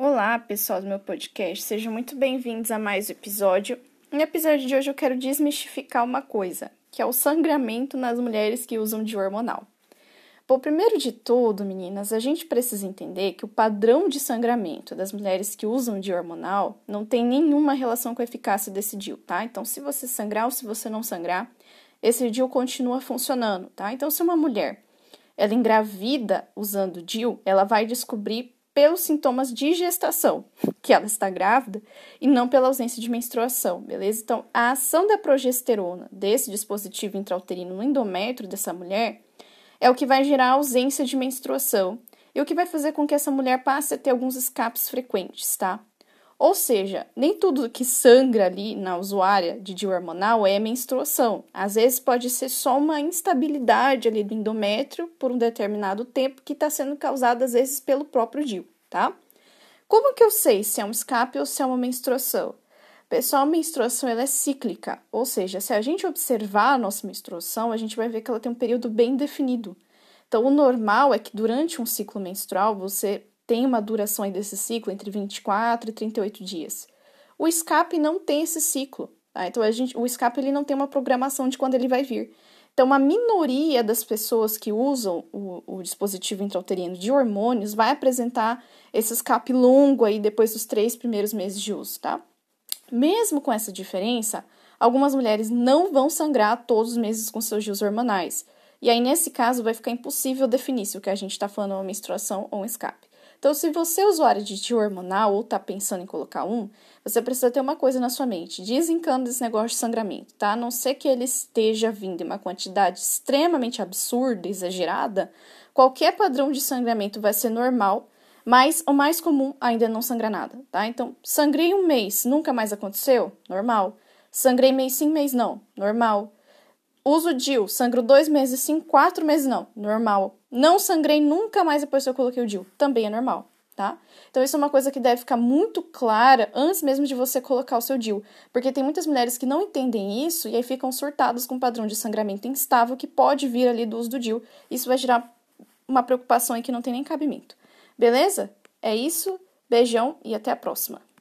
Olá, pessoal do meu podcast, sejam muito bem-vindos a mais um episódio. No episódio de hoje eu quero desmistificar uma coisa, que é o sangramento nas mulheres que usam de hormonal. Bom, primeiro de tudo, meninas, a gente precisa entender que o padrão de sangramento das mulheres que usam de hormonal não tem nenhuma relação com a eficácia desse DIU, tá? Então, se você sangrar ou se você não sangrar, esse DIU continua funcionando, tá? Então, se uma mulher ela engravida usando DIU, ela vai descobrir pelos sintomas de gestação que ela está grávida e não pela ausência de menstruação, beleza? Então, a ação da progesterona desse dispositivo intrauterino no endométrio dessa mulher é o que vai gerar ausência de menstruação e o que vai fazer com que essa mulher passe a ter alguns escapes frequentes, tá? Ou seja, nem tudo que sangra ali na usuária de DIU hormonal é menstruação. Às vezes pode ser só uma instabilidade ali do endométrio por um determinado tempo que está sendo causada às vezes pelo próprio DIU, tá? Como que eu sei se é um escape ou se é uma menstruação? Pessoal, a menstruação ela é cíclica, ou seja, se a gente observar a nossa menstruação, a gente vai ver que ela tem um período bem definido. Então, o normal é que durante um ciclo menstrual você tem uma duração desse ciclo entre 24 e 38 dias. O escape não tem esse ciclo. Tá? Então, a gente, o escape ele não tem uma programação de quando ele vai vir. Então, a minoria das pessoas que usam o, o dispositivo intrauterino de hormônios vai apresentar esse escape longo aí depois dos três primeiros meses de uso, tá? Mesmo com essa diferença, algumas mulheres não vão sangrar todos os meses com seus dias hormonais. E aí, nesse caso, vai ficar impossível definir se o que a gente está falando é uma menstruação ou um escape. Então, se você é usuário de tio hormonal ou está pensando em colocar um, você precisa ter uma coisa na sua mente: desencana desse negócio de sangramento, tá? A não ser que ele esteja vindo em uma quantidade extremamente absurda, exagerada, qualquer padrão de sangramento vai ser normal, mas o mais comum ainda é não sangrar nada, tá? Então, sangrei um mês, nunca mais aconteceu? Normal. Sangrei mês sim, mês não? Normal. Uso DIL, sangro dois meses sim, quatro meses não? Normal. Não sangrei nunca mais depois que eu coloquei o DIL. Também é normal, tá? Então, isso é uma coisa que deve ficar muito clara antes mesmo de você colocar o seu DIL. Porque tem muitas mulheres que não entendem isso e aí ficam surtadas com um padrão de sangramento instável que pode vir ali do uso do DIL. Isso vai gerar uma preocupação aí que não tem nem cabimento. Beleza? É isso. Beijão e até a próxima.